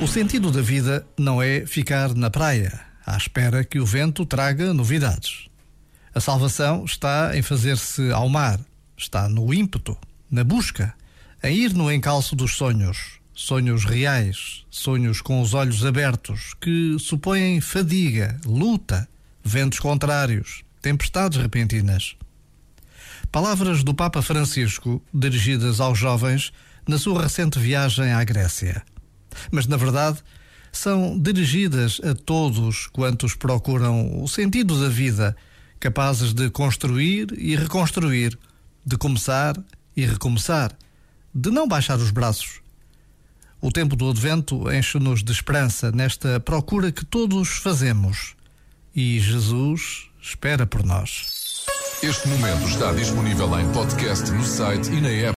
O sentido da vida não é ficar na praia, à espera que o vento traga novidades. A salvação está em fazer-se ao mar, está no ímpeto, na busca, em ir no encalço dos sonhos, sonhos reais, sonhos com os olhos abertos, que supõem fadiga, luta, ventos contrários, tempestades repentinas. Palavras do Papa Francisco dirigidas aos jovens na sua recente viagem à Grécia mas na verdade são dirigidas a todos quantos procuram o sentido da vida, capazes de construir e reconstruir, de começar e recomeçar, de não baixar os braços. O tempo do advento enche-nos de esperança nesta procura que todos fazemos. E Jesus espera por nós. Este momento está disponível em podcast no site e na app.